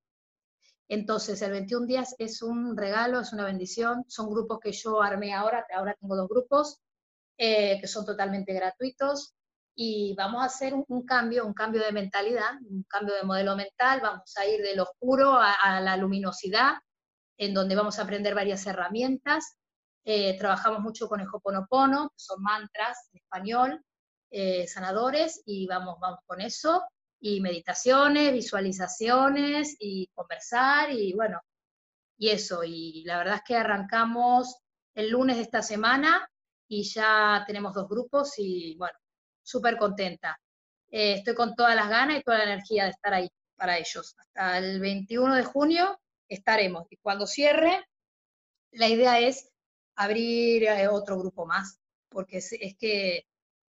Speaker 2: Entonces, el 21 días es un regalo, es una bendición. Son grupos que yo armé ahora, ahora tengo dos grupos eh, que son totalmente gratuitos y vamos a hacer un, cambio, un cambio de mentalidad, un cambio de modelo mental. Vamos a ir del oscuro a, la luminosidad, en donde vamos a aprender varias herramientas. Eh, trabajamos mucho con el Hoponopono, que son mantras en español, eh, sanadores, y vamos, vamos con eso y meditaciones, visualizaciones y conversar y bueno, y eso. Y la verdad es que arrancamos el lunes de esta semana y ya tenemos dos grupos y bueno, súper contenta. Eh, estoy con todas las ganas y toda la energía de estar ahí para ellos. Hasta el 21 de junio estaremos. Y cuando cierre, la idea es abrir eh, otro grupo más, porque es, es que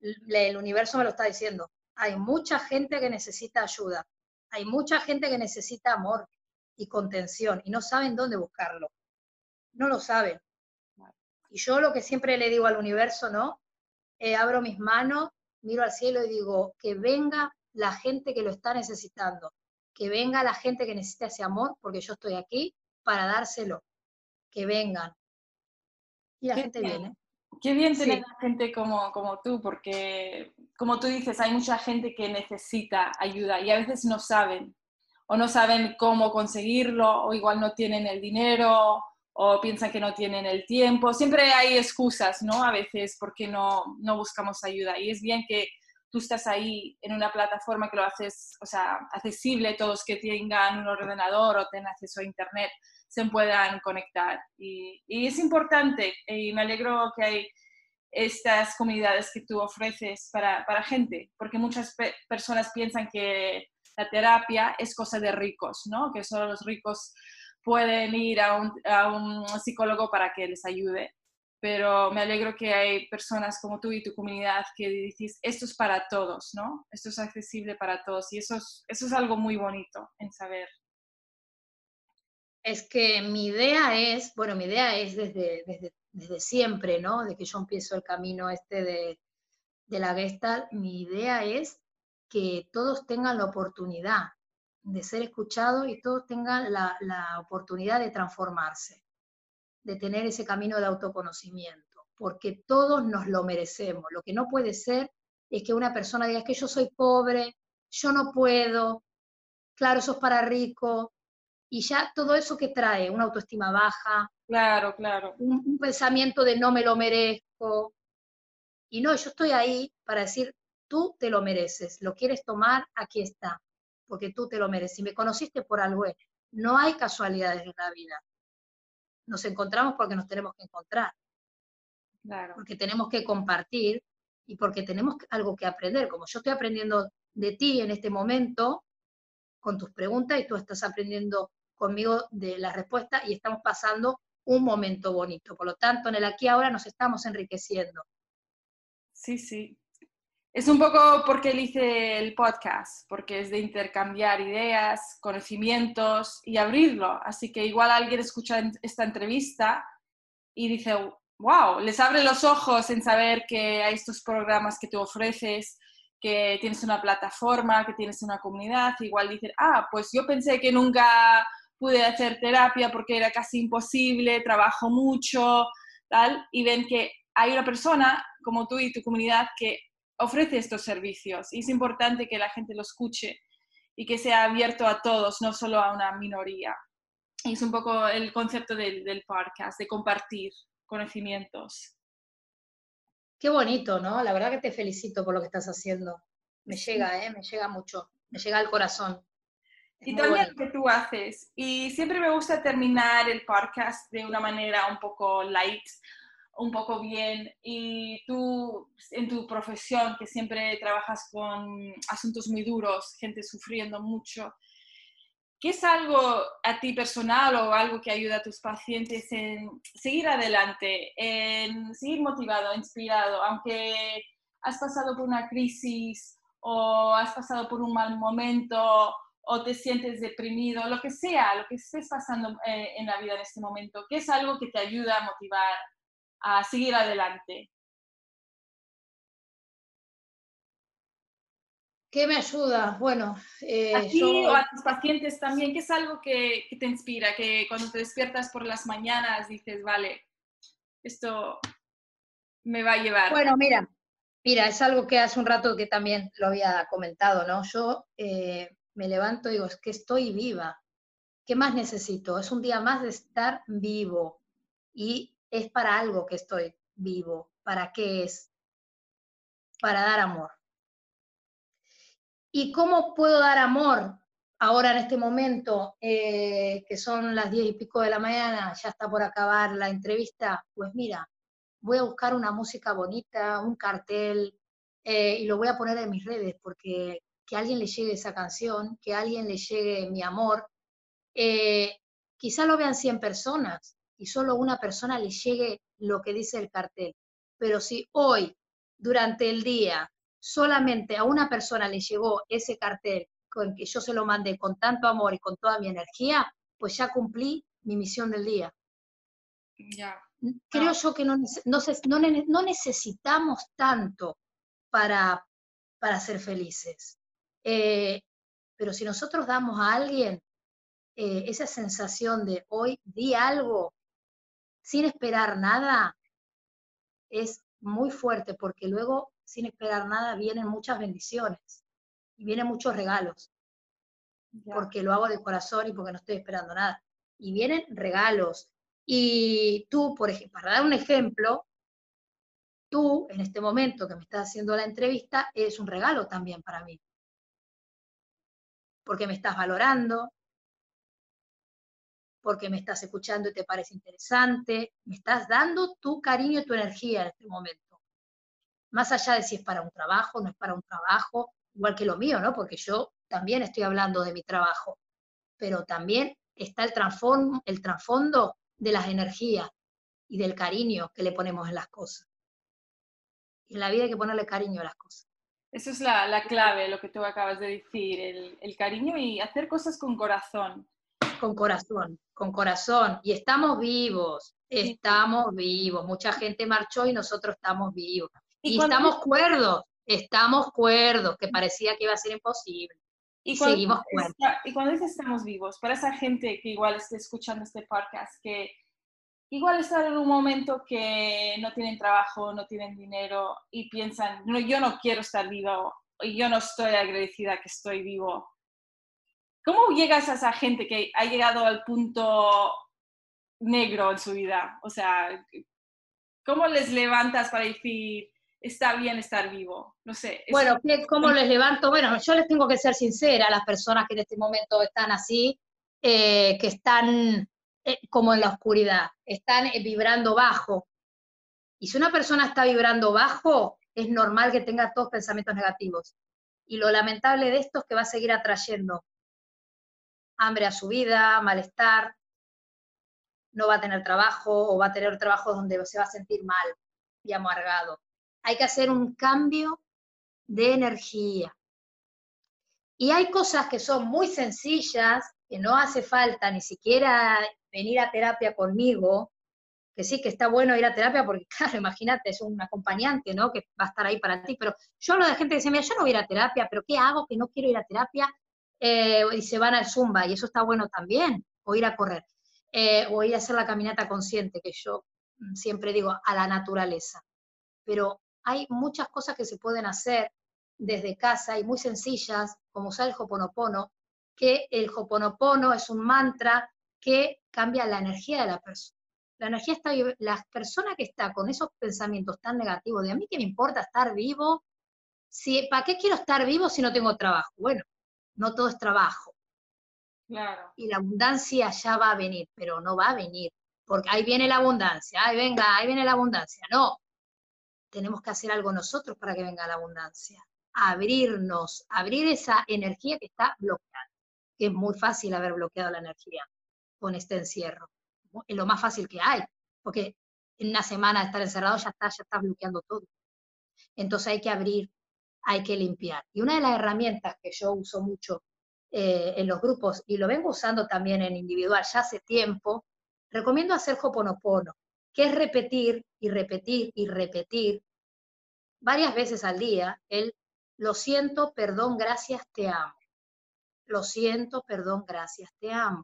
Speaker 2: el universo me lo está diciendo hay mucha gente que necesita ayuda, hay mucha gente que necesita amor y contención y no saben dónde buscarlo. No lo saben. Y yo lo que siempre le digo al universo, ¿no? Eh, abro mis manos, miro al cielo y digo, que venga la gente que lo está necesitando, que venga la gente que necesita ese amor, porque yo estoy aquí para dárselo, que vengan. Y la gente viene.
Speaker 3: Qué bien tener gente como, como tú, porque como tú dices, hay mucha gente que necesita ayuda y a veces no saben o no saben cómo conseguirlo o igual no tienen el dinero o piensan que no tienen el tiempo. Siempre hay excusas, ¿no? A veces porque no, no buscamos ayuda y es bien que tú estás ahí en una plataforma que lo haces, o sea, accesible, todos que tengan un ordenador o tengan acceso a internet se puedan conectar. Y, es importante y me alegro que hay estas comunidades que tú ofreces para, para gente, porque muchas personas piensan que la terapia es cosa de ricos, ¿no? Que solo los ricos pueden ir a un, a un psicólogo para que les ayude. Pero me alegro que hay personas como tú y tu comunidad que dices, esto es para todos, ¿no? Esto es accesible para todos. Y eso es, eso es algo muy bonito en saber
Speaker 2: es que mi idea es, bueno, mi idea es desde, desde, siempre, ¿no? De que yo empiezo el camino este de, la Gestalt, mi idea es que todos tengan la oportunidad de ser escuchados y todos tengan la, la oportunidad de transformarse, de tener ese camino de autoconocimiento, porque todos nos lo merecemos. Lo que no puede ser es que una persona diga, es que yo soy pobre, yo no puedo, claro, eso es para rico, y ya todo eso que trae, una autoestima baja,
Speaker 3: claro, claro.
Speaker 2: Un, pensamiento de no me lo merezco. Y no, yo estoy ahí para decir, tú te lo mereces, lo quieres tomar, aquí está, porque tú te lo mereces. Y me conociste por algo. No hay casualidades en la vida. Nos encontramos porque nos tenemos que encontrar. Claro. Porque tenemos que compartir y porque tenemos algo que aprender. Como yo estoy aprendiendo de ti en este momento, con tus preguntas y tú estás aprendiendo conmigo de la respuesta y estamos pasando un momento bonito. Por lo tanto, en el aquí ahora nos estamos enriqueciendo.
Speaker 3: Sí, sí. Es un poco porque él hice el podcast, porque es de intercambiar ideas, conocimientos y abrirlo. Así que igual alguien escucha esta entrevista y dice, wow, les abre los ojos en saber que hay estos programas que tú ofreces, que tienes una plataforma, que tienes una comunidad, igual dicen, ah, pues yo pensé que nunca pude hacer terapia porque era casi imposible, trabajo mucho, tal, y ven que hay una persona como tú y tu comunidad que ofrece estos servicios y es importante que la gente lo escuche y que sea abierto a todos, no solo a una minoría. Y es un poco el concepto del, del podcast, de compartir conocimientos.
Speaker 2: Qué bonito, ¿no? La verdad que te felicito por lo que estás haciendo. Me llega, ¿eh? Me llega mucho, me llega al corazón.
Speaker 3: Y también lo que tú haces. Y siempre me gusta terminar el podcast de una manera un poco light, un poco bien. Y tú, en tu profesión, que siempre trabajas con asuntos muy duros, gente sufriendo mucho, ¿qué es algo a ti personal o algo que ayuda a tus pacientes en seguir adelante, en seguir motivado, inspirado, aunque has pasado por una crisis o has pasado por un mal momento o te sientes deprimido, lo que sea, lo que estés pasando eh, en la vida en este momento, ¿qué es algo que te ayuda a motivar a seguir adelante?
Speaker 2: ¿Qué me ayuda? Bueno,
Speaker 3: eh, a ti o a tus pacientes también, ¿qué es algo que, que, te inspira? Que cuando te despiertas por las mañanas dices, vale, esto me va a llevar.
Speaker 2: Bueno, mira, mira, es algo que hace un rato que también lo había comentado, ¿no? Yo eh, me levanto y digo, es que estoy viva. ¿Qué más necesito? Es un día más de estar vivo y es para algo que estoy vivo. ¿Para qué es? Para dar amor. ¿Y cómo puedo dar amor ahora en este momento, eh, que son las diez y pico de la mañana, ya está por acabar la entrevista? Pues mira, voy a buscar una música bonita, un cartel, eh, y lo voy a poner en mis redes, porque que a alguien le llegue esa canción, que a alguien le llegue mi amor. Eh, quizá lo vean 100 personas y solo una persona le llegue lo que dice el cartel. Pero si hoy, durante el día, solamente a una persona le llegó ese cartel con que yo se lo mandé con tanto amor y con toda mi energía, pues ya cumplí mi misión del día. Creo yo que no, no, necesitamos tanto para, para ser felices. Eh, pero si nosotros damos a alguien eh, esa sensación de hoy di algo sin esperar nada, es muy fuerte porque luego sin esperar nada vienen muchas bendiciones y vienen muchos regalos. Porque lo hago de corazón y porque no estoy esperando nada. Y vienen regalos. Y tú, por ejemplo, para dar un ejemplo, tú en este momento que me estás haciendo la entrevista es un regalo también para mí porque me estás valorando, porque me estás escuchando y te parece interesante, me estás dando tu cariño y tu energía en este momento. Más allá de si es para un trabajo, no es para un trabajo, igual que lo mío, ¿no? Porque yo también estoy hablando de mi trabajo, pero también está el, el trasfondo de las energías y del cariño que le ponemos en las cosas. Y en la vida hay que ponerle cariño a las cosas.
Speaker 3: Eso es la, la, clave, lo que tú acabas de decir, el, el, cariño y hacer cosas con corazón.
Speaker 2: Con corazón, con corazón. Y estamos vivos, estamos vivos. Mucha gente marchó y nosotros estamos vivos. Y, estamos cuerdos, estamos cuerdos, que parecía que iba a ser imposible. Y, seguimos cuerdos.
Speaker 3: Y cuando dices estamos vivos, para esa gente que igual esté escuchando este podcast, que igual están en un momento que no tienen trabajo, no tienen dinero y piensan, no, yo no quiero estar vivo y yo no estoy agradecida que estoy vivo. ¿Cómo llegas a esa gente que ha llegado al punto negro en su vida? O sea, ¿cómo les levantas para decir, está bien estar vivo? No sé.
Speaker 2: Bueno, ¿cómo les levanto? Bueno, yo les tengo que ser sincera a las personas que en este momento están así, eh, que están como en la oscuridad, están eh, vibrando bajo. Y si una persona está vibrando bajo, es normal que tenga todos pensamientos negativos. Y lo lamentable de esto es que va a seguir atrayendo hambre a su vida, malestar, no va a tener trabajo o va a tener trabajo donde se va a sentir mal y amargado. Hay que hacer un cambio de energía. Y hay cosas que son muy sencillas, que no hace falta ni siquiera venir a terapia conmigo, que sí que está bueno ir a terapia porque, claro, imagínate, es un acompañante, ¿no? Que va a estar ahí para ti, pero yo hablo de gente que dice, mira, yo no voy a ir a terapia, pero ¿qué hago que no quiero ir a terapia? Eh, y se van al zumba, y eso está bueno también, o ir a correr, eh, o ir a hacer la caminata consciente, que yo mm, siempre digo, a la naturaleza. Pero hay muchas cosas que se pueden hacer desde casa y muy sencillas, como usar el hoponopono, que el hoponopono es un mantra que cambia la energía de la persona. La energía está, la persona que está con esos pensamientos tan negativos de a mí que me importa estar vivo, si, ¿para qué quiero estar vivo si no tengo trabajo? Bueno, no todo es trabajo.
Speaker 3: Claro.
Speaker 2: Y la abundancia ya va a venir, pero no va a venir, porque ahí viene la abundancia, ahí venga, ahí viene la abundancia. No, tenemos que hacer algo nosotros para que venga la abundancia. Abrirnos, abrir esa energía que está bloqueada. que es muy fácil haber bloqueado la energía con este encierro. Es lo más fácil que hay, porque en una semana de estar encerrado ya está, ya está bloqueando todo. Entonces hay que abrir, hay que limpiar. Y una de las herramientas que yo uso mucho eh, en los grupos, y lo vengo usando también en individual ya hace tiempo, recomiendo hacer Hoponopono, que es repetir y repetir y repetir varias veces al día el lo siento, perdón, gracias, te amo. Lo siento, perdón, gracias, te amo.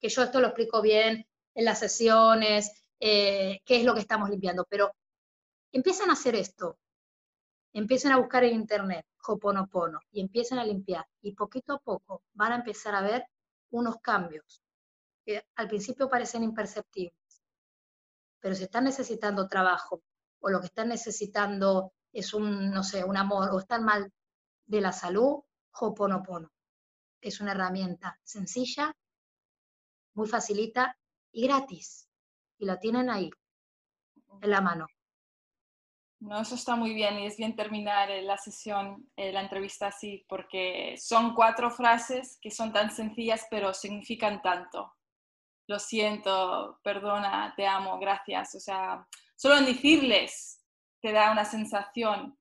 Speaker 2: Que yo esto lo explico bien en las sesiones, eh, qué es lo que estamos limpiando, pero empiezan a hacer esto, empiecen a buscar en internet Hoponopono y empiecen a limpiar y poquito a poco van a empezar a ver unos cambios que al principio parecen imperceptibles, pero si están necesitando trabajo o lo que están necesitando es un, no sé, un amor o están mal de la salud, Hoponopono. Es una herramienta sencilla, muy facilita y gratis. Y la tienen ahí, en la mano.
Speaker 1: No, eso está muy bien y es bien terminar eh, la sesión, eh, la entrevista así, porque son cuatro frases que son tan sencillas pero significan tanto. Lo siento, perdona, te amo, gracias. O sea, solo en decirles te da una sensación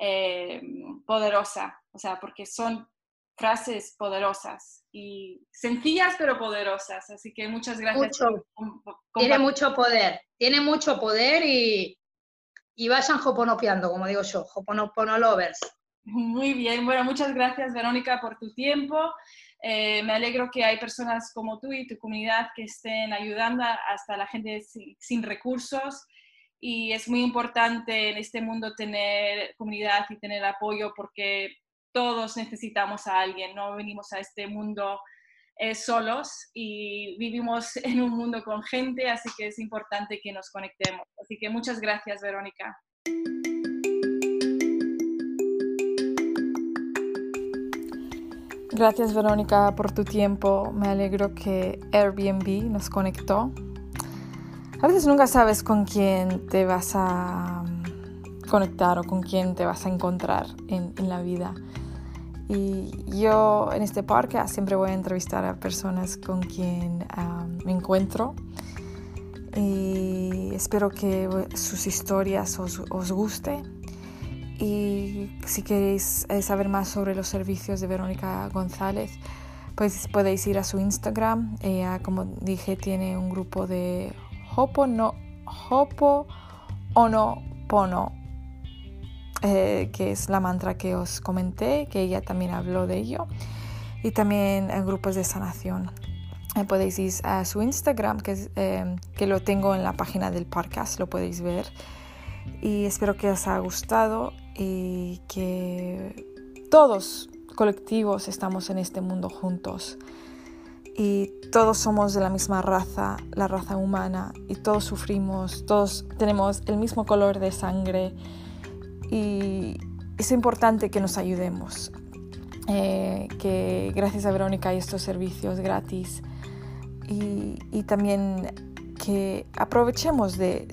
Speaker 1: eh, poderosa, o sea, porque son frases poderosas y sencillas pero poderosas. Así que muchas gracias.
Speaker 2: tiene mucho poder, tiene mucho poder y y vayan hoponopeando, como digo yo, hoponopono lovers.
Speaker 1: Muy bien, bueno, muchas gracias Verónica por tu tiempo. Eh, me alegro que hay personas como tú y tu comunidad que estén ayudando hasta la gente sin, recursos y es muy importante en este mundo tener comunidad y tener apoyo porque todos necesitamos a alguien, no venimos a este mundo eh, solos y vivimos en un mundo con gente, así que es importante que nos conectemos. Así que muchas gracias, Verónica. Gracias Verónica por tu tiempo. Me alegro que Airbnb nos conectó. A veces nunca sabes con quién te vas a mm, conectar o con quién te vas a encontrar en, en la vida. Y yo en este parque siempre voy a entrevistar a personas con quien me encuentro. Y espero que sus historias os, os guste. Y si queréis eh, saber más sobre los servicios de Verónica González, pues podéis ir a su Instagram. Ella, como dije, tiene un grupo de Hopo, no, Hopo Ono Pono eh, que es la mantra que os comenté, que ella también habló de ello, y también en grupos de sanación. Eh, podéis ir a su Instagram, que, eh, que lo tengo en la página del podcast, lo podéis ver. Y espero que os haya gustado y que todos colectivos estamos en este mundo juntos y todos somos de la misma raza, la raza humana, y todos sufrimos, todos tenemos el mismo color de sangre, y es importante que nos ayudemos, eh, que gracias a Verónica hay estos servicios gratis y, también que aprovechemos de,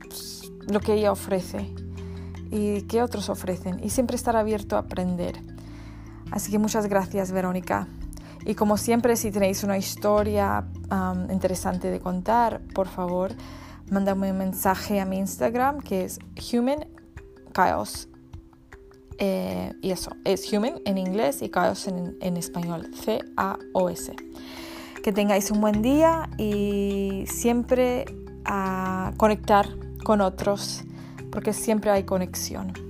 Speaker 1: pues, lo que ella ofrece y que otros ofrecen y siempre estar abierto a aprender. Así que muchas gracias Verónica. Y como siempre, si tenéis una historia interesante de contar, por favor, mándame un mensaje a mi Instagram que es Human Chaos. Eh, y eso, es Human en inglés y Chaos en, español, C-A-O-S. Que tengáis un buen día y siempre a conectar con otros, porque siempre hay conexión.